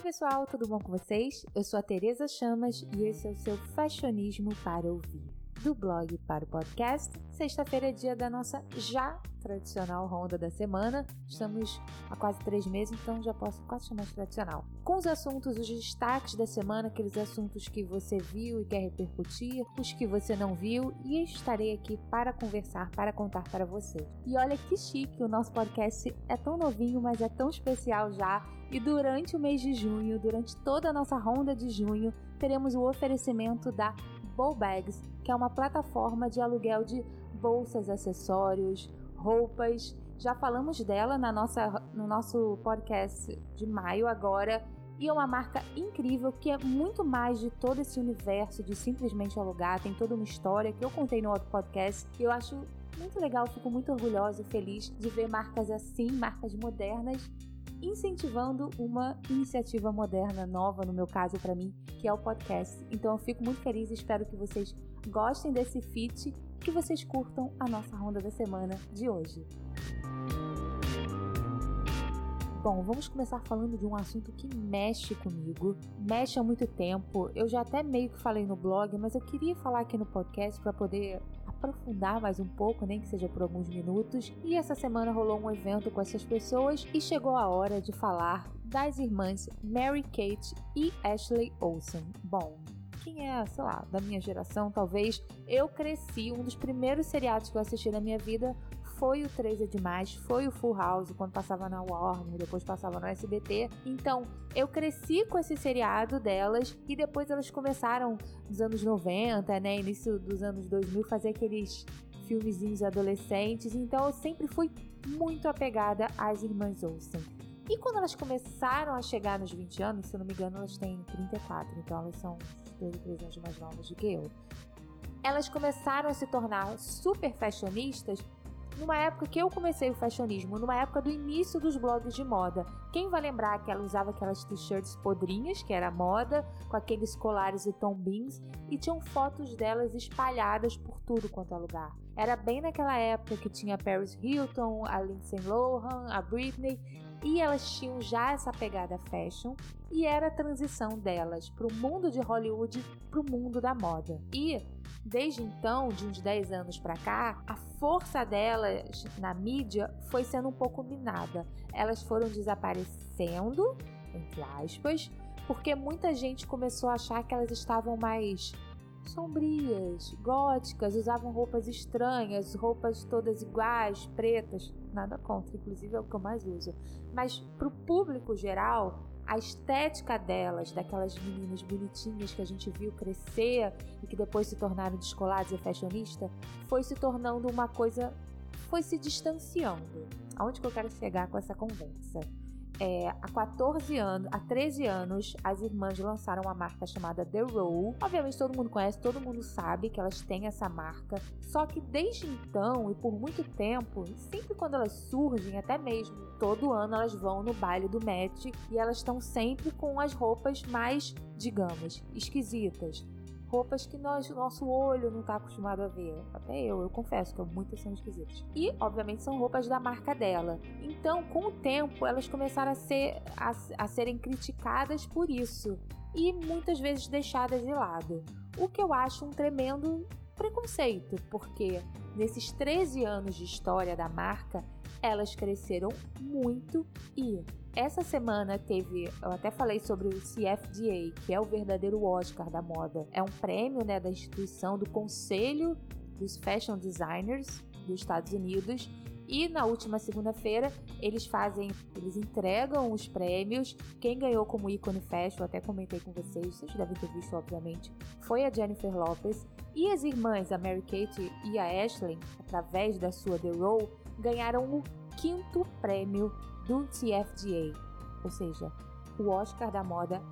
Oi, pessoal, tudo bom com vocês? Eu sou a Tereza Chamas e esse é o seu Fashionismo para ouvir. Do blog para o podcast, sexta-feira é dia da nossa já tradicional ronda da semana. Estamos há quase três meses, então já posso quase chamar de tradicional. Com os assuntos, os destaques da semana, aqueles assuntos que você viu e quer repercutir, os que você não viu, e estarei aqui para conversar, para contar para você. E olha que chique, o nosso podcast é tão novinho, mas é tão especial já. E durante o mês de junho, durante toda a nossa ronda de junho, teremos o oferecimento da Bow Bags, que é uma plataforma de aluguel de bolsas, acessórios, roupas. Já falamos dela na nossa, no nosso podcast de maio agora. E é uma marca incrível que é muito mais de todo esse universo de simplesmente alugar. Tem toda uma história que eu contei no outro podcast. E eu acho muito legal, fico muito orgulhosa e feliz de ver marcas assim, marcas modernas, incentivando uma iniciativa moderna nova, no meu caso para mim, que é o podcast. Então eu fico muito feliz e espero que vocês gostem desse feat que vocês curtam a nossa ronda da semana de hoje. Bom, vamos começar falando de um assunto que mexe comigo, mexe há muito tempo. Eu já até meio que falei no blog, mas eu queria falar aqui no podcast para poder aprofundar mais um pouco, nem que seja por alguns minutos. E essa semana rolou um evento com essas pessoas e chegou a hora de falar das irmãs Mary Kate e Ashley Olsen. Bom, quem é, sei lá, da minha geração, talvez, eu cresci, um dos primeiros seriados que eu assisti na minha vida foi o 3 é Demais, foi o Full House, quando passava na Warner, depois passava no SBT. Então, eu cresci com esse seriado delas e depois elas começaram nos anos 90, né, início dos anos 2000, fazer aqueles filmezinhos adolescentes. Então, eu sempre fui muito apegada às irmãs Olsen. E quando elas começaram a chegar nos 20 anos, se eu não me engano, elas têm 34, então elas são 2 ou 3 anos mais novas do que eu. Elas começaram a se tornar super fashionistas numa época que eu comecei o fashionismo, numa época do início dos blogs de moda. Quem vai lembrar que ela usava aquelas t-shirts podrinhas, que era moda, com aqueles colares e tombins, e tinham fotos delas espalhadas por tudo quanto é lugar. Era bem naquela época que tinha Paris Hilton, a Lindsay Lohan, a Britney, e elas tinham já essa pegada fashion e era a transição delas para o mundo de Hollywood para o mundo da moda. E Desde então, de uns 10 anos para cá, a força delas na mídia foi sendo um pouco minada. Elas foram desaparecendo, entre aspas, porque muita gente começou a achar que elas estavam mais sombrias, góticas, usavam roupas estranhas, roupas todas iguais, pretas. Nada contra, inclusive é o que eu mais uso. Mas para o público geral, a estética delas, daquelas meninas bonitinhas que a gente viu crescer e que depois se tornaram descoladas e fashionistas, foi se tornando uma coisa, foi se distanciando. Aonde que eu quero chegar com essa conversa? É, há 14 anos, há 13 anos, as irmãs lançaram uma marca chamada The Row. Obviamente todo mundo conhece, todo mundo sabe que elas têm essa marca. Só que desde então e por muito tempo, sempre quando elas surgem, até mesmo todo ano elas vão no baile do Met e elas estão sempre com as roupas mais, digamos, esquisitas roupas que nós, nosso olho não está acostumado a ver. Até eu, eu confesso que muitas são esquisitas. E, obviamente, são roupas da marca dela. Então, com o tempo, elas começaram a, ser, a, a serem criticadas por isso. E muitas vezes deixadas de lado. O que eu acho um tremendo preconceito, porque nesses 13 anos de história da marca, elas cresceram muito e essa semana teve, eu até falei sobre o CFDA, que é o verdadeiro Oscar da moda. É um prêmio, né, da instituição do Conselho dos Fashion Designers dos Estados Unidos. E na última segunda-feira eles fazem, eles entregam os prêmios. Quem ganhou como ícone fashion, até comentei com vocês, vocês devem ter visto, obviamente, foi a Jennifer Lopez. E as irmãs, a Mary Kate e a Ashley, através da sua The Row, ganharam o quinto prêmio do TFDA, ou seja, o Oscar da moda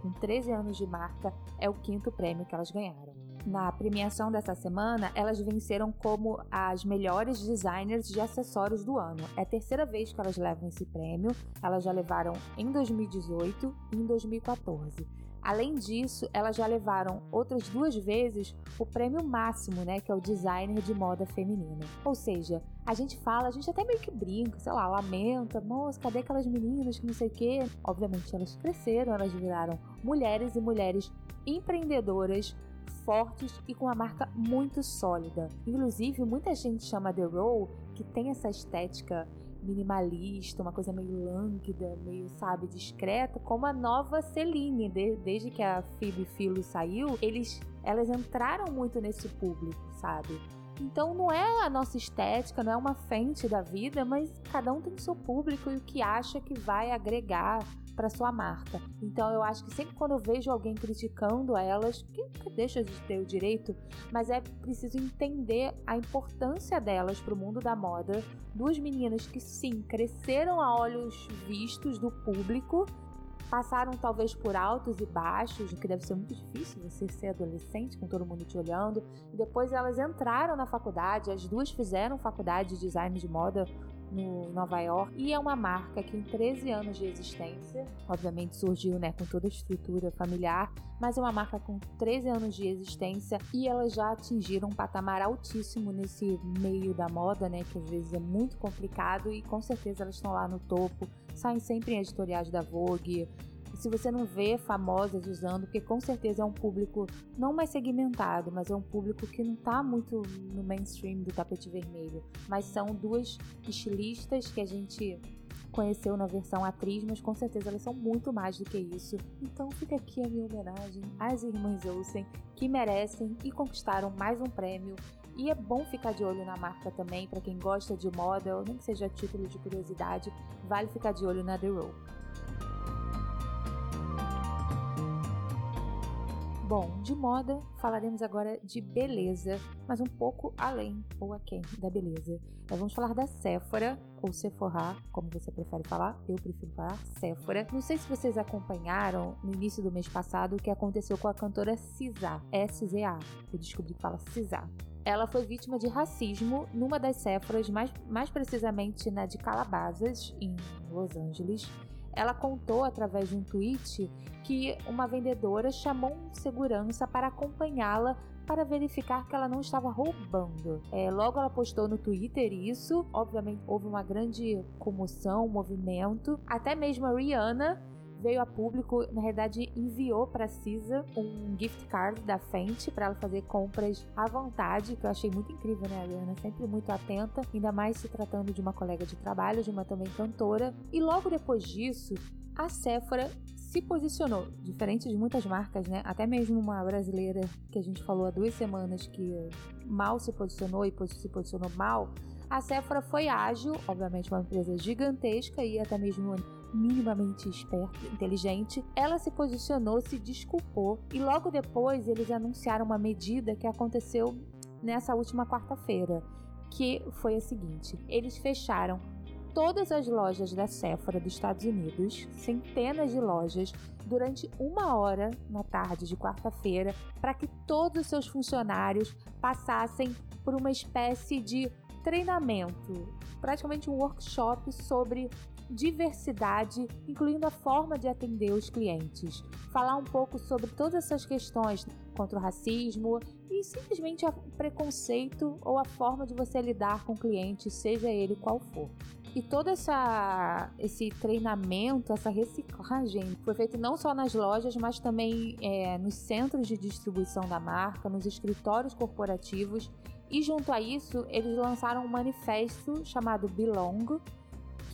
com 13 anos de marca é o quinto prêmio que elas ganharam. Na premiação dessa semana, elas venceram como as melhores designers de acessórios do ano. É a terceira vez que elas levam esse prêmio. Elas já levaram em 2018 e em 2014. Além disso, elas já levaram outras duas vezes o prêmio máximo, né, que é o designer de moda feminina. Ou seja, a gente fala, a gente até meio que brinca, sei lá, lamenta, moça, cadê aquelas meninas que não sei o quê? Obviamente elas cresceram, elas viraram mulheres e mulheres empreendedoras fortes e com uma marca muito sólida. Inclusive, muita gente chama The Row, que tem essa estética minimalista, uma coisa meio lânguida, meio, sabe, discreta, como a nova Celine. De, desde que a Phoebe Philo saiu, eles, elas entraram muito nesse público, sabe? Então não é a nossa estética, não é uma frente da vida, mas cada um tem seu público e o que acha que vai agregar para sua marca. Então eu acho que sempre quando eu vejo alguém criticando elas, que, que deixa de ter o direito, mas é preciso entender a importância delas para o mundo da moda, duas meninas que sim cresceram a olhos vistos do público passaram talvez por altos e baixos, que deve ser muito difícil você ser adolescente com todo mundo te olhando. E depois elas entraram na faculdade, as duas fizeram faculdade de design de moda no Nova York e é uma marca que em 13 anos de existência, obviamente surgiu né, com toda a estrutura familiar, mas é uma marca com 13 anos de existência e elas já atingiram um patamar altíssimo nesse meio da moda, né, que às vezes é muito complicado e com certeza elas estão lá no topo, saem sempre em editoriais da Vogue, se você não vê famosas usando, porque com certeza é um público não mais segmentado, mas é um público que não está muito no mainstream do tapete vermelho. Mas são duas estilistas que a gente conheceu na versão atriz, mas com certeza elas são muito mais do que isso. Então fica aqui a minha homenagem às irmãs Olsen, que merecem e conquistaram mais um prêmio. E é bom ficar de olho na marca também, para quem gosta de moda, ou nem que seja título de curiosidade, vale ficar de olho na The Row. Bom, de moda falaremos agora de beleza, mas um pouco além ou aquém da beleza. Nós vamos falar da Sephora, ou Sephora, como você prefere falar, eu prefiro falar Sephora. Não sei se vocês acompanharam no início do mês passado o que aconteceu com a cantora Cisa, S-Z-A. Eu descobri que fala Cisa. Ela foi vítima de racismo numa das Sephoras, mais, mais precisamente na de Calabasas, em Los Angeles ela contou através de um tweet que uma vendedora chamou um segurança para acompanhá-la para verificar que ela não estava roubando. É, logo ela postou no Twitter isso, obviamente houve uma grande comoção, um movimento. Até mesmo a Rihanna veio a público, na verdade enviou para Cisa um gift card da Fenty para ela fazer compras à vontade, que eu achei muito incrível, né, a Rihanna sempre muito atenta, ainda mais se tratando de uma colega de trabalho, de uma também cantora. E logo depois disso, a Sephora se posicionou, diferente de muitas marcas, né? Até mesmo uma brasileira que a gente falou há duas semanas que mal se posicionou e se posicionou mal. A Sephora foi ágil, obviamente uma empresa gigantesca e até mesmo minimamente esperta, inteligente, ela se posicionou, se desculpou e logo depois eles anunciaram uma medida que aconteceu nessa última quarta-feira, que foi a seguinte: eles fecharam todas as lojas da Sephora dos Estados Unidos, centenas de lojas, durante uma hora na tarde de quarta-feira, para que todos os seus funcionários passassem por uma espécie de treinamento, praticamente um workshop sobre diversidade, incluindo a forma de atender os clientes. Falar um pouco sobre todas essas questões contra o racismo e simplesmente o preconceito ou a forma de você lidar com o cliente, seja ele qual for. E todo essa, esse treinamento, essa reciclagem foi feito não só nas lojas, mas também é, nos centros de distribuição da marca, nos escritórios corporativos. E junto a isso, eles lançaram um manifesto chamado Belong,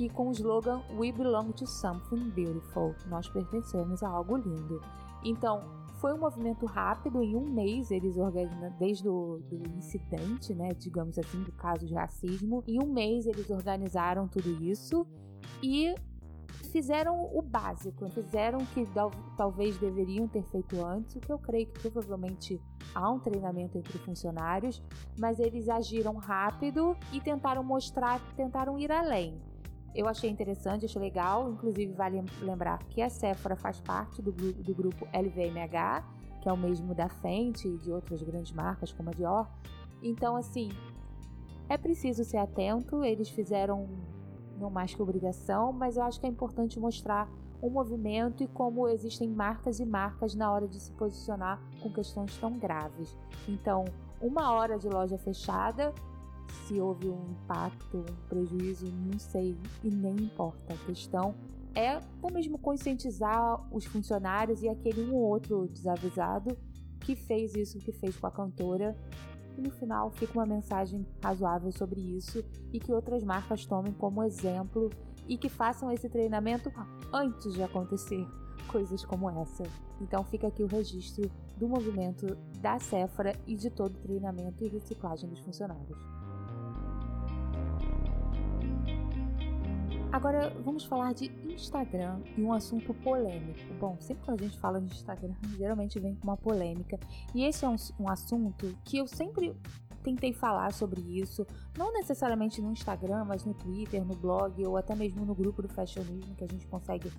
aqui com o slogan We Belong to Something Beautiful. Nós pertencemos a algo lindo. Então, foi um movimento rápido, em um mês eles organizam, desde o do incidente, né, digamos assim, do caso de racismo, em um mês eles organizaram tudo isso e fizeram o básico, fizeram o que talvez deveriam ter feito antes, o que eu creio que provavelmente há um treinamento entre funcionários, mas eles agiram rápido e tentaram mostrar, tentaram ir além. Eu achei interessante, achei legal. Inclusive, vale lembrar que a Sephora faz parte do, do grupo LVMH, que é o mesmo da Fenty e de outras grandes marcas como a Dior. Então, assim, é preciso ser atento. Eles fizeram não mais que obrigação, mas eu acho que é importante mostrar um movimento e como existem marcas e marcas na hora de se posicionar com questões tão graves. Então, uma hora de loja fechada, se houve um impacto, um prejuízo, não sei e nem importa. A questão é até mesmo conscientizar os funcionários e aquele um ou outro desavisado que fez isso que fez com a cantora. E no final fica uma mensagem razoável sobre isso e que outras marcas tomem como exemplo e que façam esse treinamento antes de acontecer coisas como essa. Então fica aqui o registro do movimento da Sephora e de todo o treinamento e reciclagem dos funcionários. Agora vamos falar de Instagram e um assunto polêmico. Bom, sempre quando a gente fala de Instagram, geralmente vem com uma polêmica. E esse é um, um assunto que eu sempre tentei falar sobre isso, não necessariamente no Instagram, mas no Twitter, no blog ou até mesmo no grupo do Fashionismo, que a gente consegue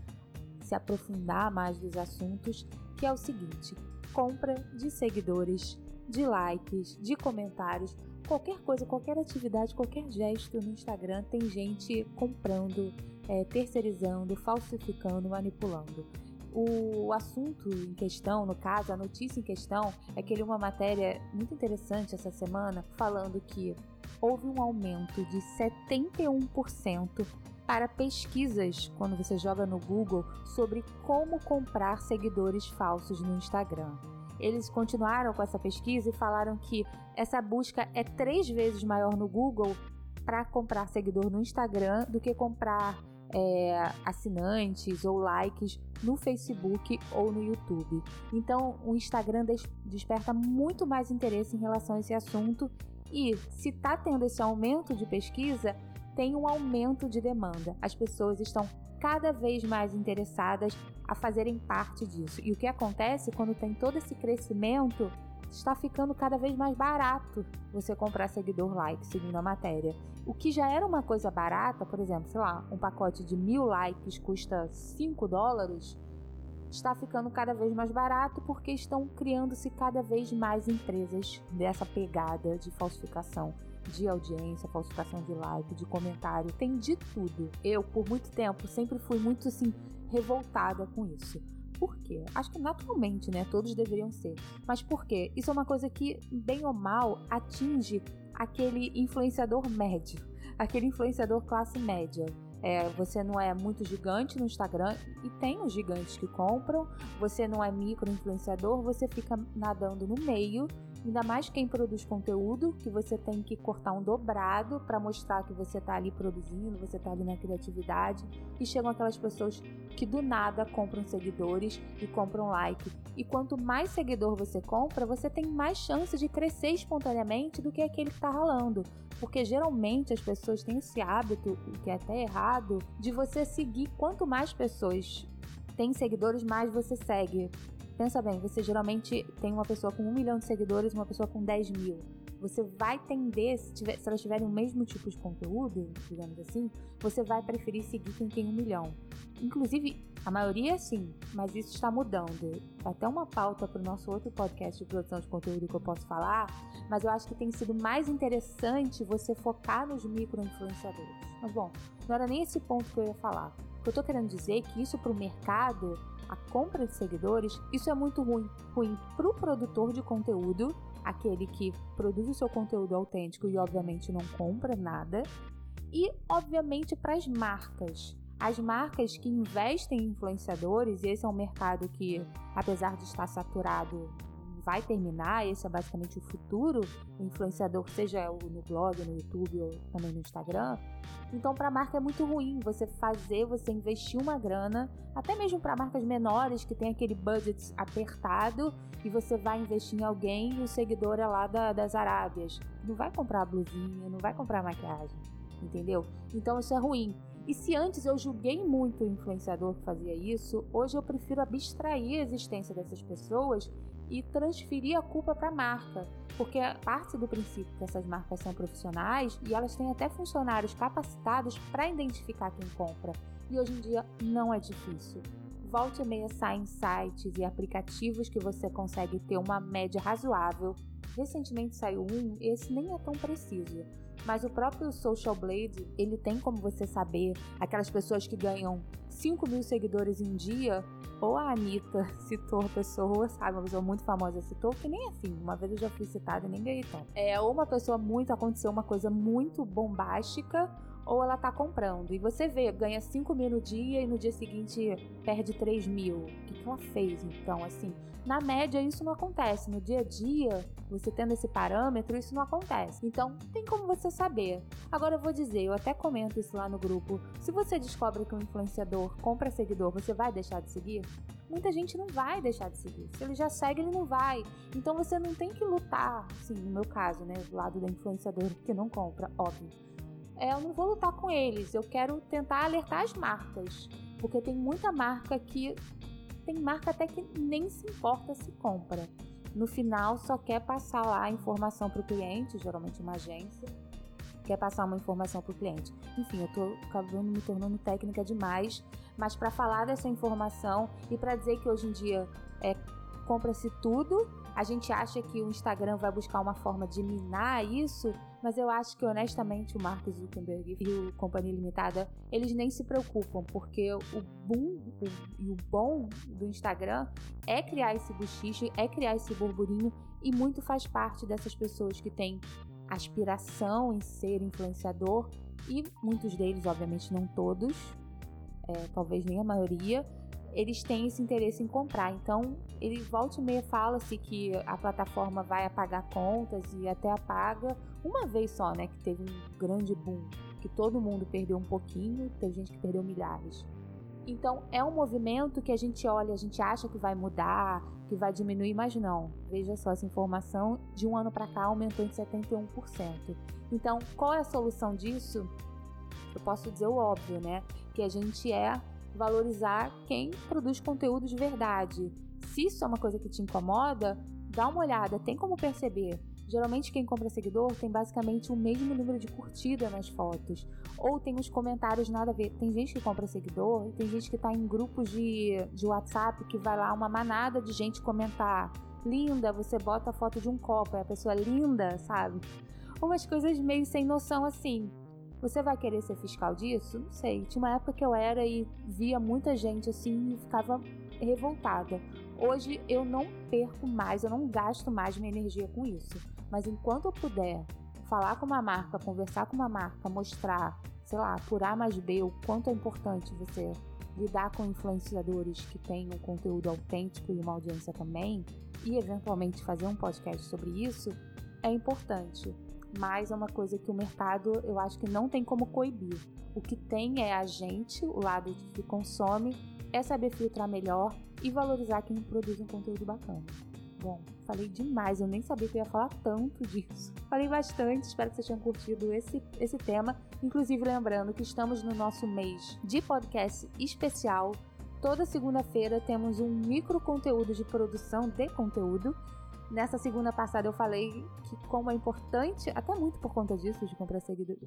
se aprofundar mais dos assuntos, que é o seguinte: compra de seguidores, de likes, de comentários qualquer coisa, qualquer atividade, qualquer gesto no Instagram tem gente comprando, é, terceirizando, falsificando, manipulando. O assunto em questão, no caso, a notícia em questão, é que ele uma matéria muito interessante essa semana falando que houve um aumento de 71% para pesquisas quando você joga no Google sobre como comprar seguidores falsos no Instagram eles continuaram com essa pesquisa e falaram que essa busca é três vezes maior no Google para comprar seguidor no Instagram do que comprar é, assinantes ou likes no Facebook ou no YouTube. Então, o Instagram des desperta muito mais interesse em relação a esse assunto e se está tendo esse aumento de pesquisa, tem um aumento de demanda. As pessoas estão cada vez mais interessadas a fazerem parte disso. E o que acontece quando tem todo esse crescimento? Está ficando cada vez mais barato você comprar seguidor like, segundo a matéria. O que já era uma coisa barata, por exemplo, sei lá, um pacote de mil likes custa 5 dólares, está ficando cada vez mais barato porque estão criando-se cada vez mais empresas dessa pegada de falsificação de audiência, falsificação de like, de comentário, tem de tudo. Eu, por muito tempo, sempre fui muito assim revoltada com isso. Por quê? Acho que naturalmente, né? Todos deveriam ser. Mas por quê? Isso é uma coisa que, bem ou mal, atinge aquele influenciador médio, aquele influenciador classe média. É, você não é muito gigante no Instagram e tem os gigantes que compram, você não é micro influenciador, você fica nadando no meio Ainda mais quem produz conteúdo, que você tem que cortar um dobrado para mostrar que você está ali produzindo, você está ali na criatividade. E chegam aquelas pessoas que do nada compram seguidores e compram like. E quanto mais seguidor você compra, você tem mais chance de crescer espontaneamente do que aquele que está ralando. Porque geralmente as pessoas têm esse hábito, que é até errado, de você seguir quanto mais pessoas têm seguidores, mais você segue. Pensa bem, você geralmente tem uma pessoa com um milhão de seguidores uma pessoa com 10 mil. Você vai tender, se, tiver, se elas tiverem o mesmo tipo de conteúdo, digamos assim, você vai preferir seguir quem tem um milhão. Inclusive, a maioria sim, mas isso está mudando. Até uma pauta para o nosso outro podcast de produção de conteúdo que eu posso falar, mas eu acho que tem sido mais interessante você focar nos micro-influenciadores. Mas bom, não era nem esse ponto que eu ia falar. O que eu estou querendo dizer é que isso para o mercado a compra de seguidores, isso é muito ruim. Ruim para o produtor de conteúdo, aquele que produz o seu conteúdo autêntico e obviamente não compra nada, e obviamente para as marcas. As marcas que investem em influenciadores, esse é um mercado que, apesar de estar saturado vai terminar, esse é basicamente o futuro, influenciador, seja no blog, no YouTube ou também no Instagram. Então, para a marca é muito ruim você fazer, você investir uma grana, até mesmo para marcas menores que tem aquele budget apertado e você vai investir em alguém e o seguidor é lá da, das Arábias. Não vai comprar blusinha, não vai comprar maquiagem, entendeu? Então, isso é ruim. E se antes eu julguei muito o influenciador que fazia isso, hoje eu prefiro abstrair a existência dessas pessoas e transferir a culpa para a marca, porque parte do princípio que essas marcas são profissionais e elas têm até funcionários capacitados para identificar quem compra. E hoje em dia não é difícil. Volte e meia saem sites e aplicativos que você consegue ter uma média razoável Recentemente saiu um, esse nem é tão preciso. Mas o próprio Social Blade, ele tem como você saber aquelas pessoas que ganham 5 mil seguidores em dia, ou a Anitta citou pessoa, sabe, uma pessoa muito famosa citou, que nem assim, uma vez eu já fui citada e nem ganhei tanto. É, ou uma pessoa muito, aconteceu uma coisa muito bombástica, ou ela tá comprando. E você vê, ganha 5 mil no dia e no dia seguinte perde 3 mil. O que, que ela fez então? Assim, na média isso não acontece. No dia a dia, você tendo esse parâmetro, isso não acontece. Então, tem como você saber. Agora eu vou dizer, eu até comento isso lá no grupo. Se você descobre que um influenciador compra seguidor, você vai deixar de seguir? Muita gente não vai deixar de seguir. Se ele já segue, ele não vai. Então você não tem que lutar, assim, no meu caso, né, do lado da influenciador que não compra, óbvio é, eu não vou lutar com eles, eu quero tentar alertar as marcas. Porque tem muita marca que. Tem marca até que nem se importa se compra. No final, só quer passar lá a informação para o cliente, geralmente uma agência, quer passar uma informação para o cliente. Enfim, eu estou acabando me tornando técnica demais, mas para falar dessa informação e para dizer que hoje em dia é, compra-se tudo, a gente acha que o Instagram vai buscar uma forma de minar isso, mas eu acho que honestamente o Mark Zuckerberg e o Companhia Limitada, eles nem se preocupam, porque o boom e o bom do Instagram é criar esse buchiche, é criar esse burburinho e muito faz parte dessas pessoas que têm aspiração em ser influenciador e muitos deles, obviamente não todos, é, talvez nem a maioria, eles têm esse interesse em comprar. Então, ele volta e meia fala-se que a plataforma vai apagar contas e até apaga uma vez só, né? Que teve um grande boom, que todo mundo perdeu um pouquinho, teve gente que perdeu milhares. Então, é um movimento que a gente olha, a gente acha que vai mudar, que vai diminuir, mas não. Veja só, essa informação de um ano para cá aumentou em 71%. Então, qual é a solução disso? Eu posso dizer o óbvio, né? Que a gente é valorizar quem produz conteúdo de verdade. Se isso é uma coisa que te incomoda, dá uma olhada, tem como perceber. Geralmente quem compra seguidor tem basicamente o mesmo número de curtida nas fotos. Ou tem os comentários nada a ver. Tem gente que compra seguidor e tem gente que tá em grupos de, de WhatsApp que vai lá uma manada de gente comentar. Linda, você bota a foto de um copo, é a pessoa linda, sabe? Umas coisas meio sem noção assim. Você vai querer ser fiscal disso? Não sei. Tinha uma época que eu era e via muita gente assim e ficava revoltada. Hoje eu não perco mais, eu não gasto mais minha energia com isso. Mas enquanto eu puder falar com uma marca, conversar com uma marca, mostrar, sei lá, por A mais B o quanto é importante você lidar com influenciadores que têm um conteúdo autêntico e uma audiência também, e eventualmente fazer um podcast sobre isso, é importante mas é uma coisa que o mercado eu acho que não tem como coibir. O que tem é a gente, o lado que consome, é saber filtrar melhor e valorizar quem produz um conteúdo bacana. Bom, falei demais, eu nem sabia que eu ia falar tanto disso. Falei bastante, espero que vocês tenham curtido esse, esse tema. Inclusive, lembrando que estamos no nosso mês de podcast especial. Toda segunda-feira temos um micro conteúdo de produção de conteúdo Nessa segunda passada eu falei que como é importante, até muito por conta disso, de compra,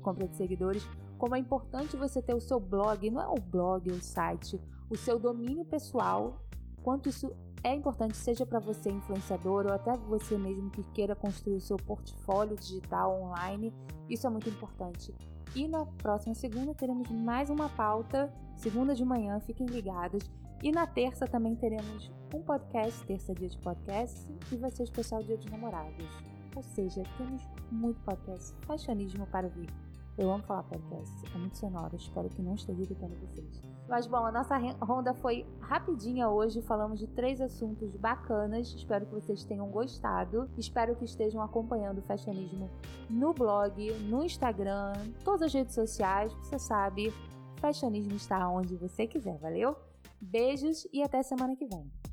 compra de seguidores, como é importante você ter o seu blog, não é o blog, o site, o seu domínio pessoal, quanto isso é importante, seja para você influenciador ou até você mesmo que queira construir o seu portfólio digital online, isso é muito importante. E na próxima segunda teremos mais uma pauta, segunda de manhã, fiquem ligados. E na terça também teremos um podcast, terça dia de podcast, e vai ser especial dia dos namorados. Ou seja, temos muito podcast, fashionismo para ouvir. Eu amo falar podcast, é muito sonoro, espero que não esteja irritando vocês. Mas bom, a nossa ronda foi rapidinha hoje, falamos de três assuntos bacanas, espero que vocês tenham gostado, espero que estejam acompanhando o fashionismo no blog, no Instagram, todas as redes sociais, você sabe, fashionismo está onde você quiser, valeu? Beijos e até semana que vem.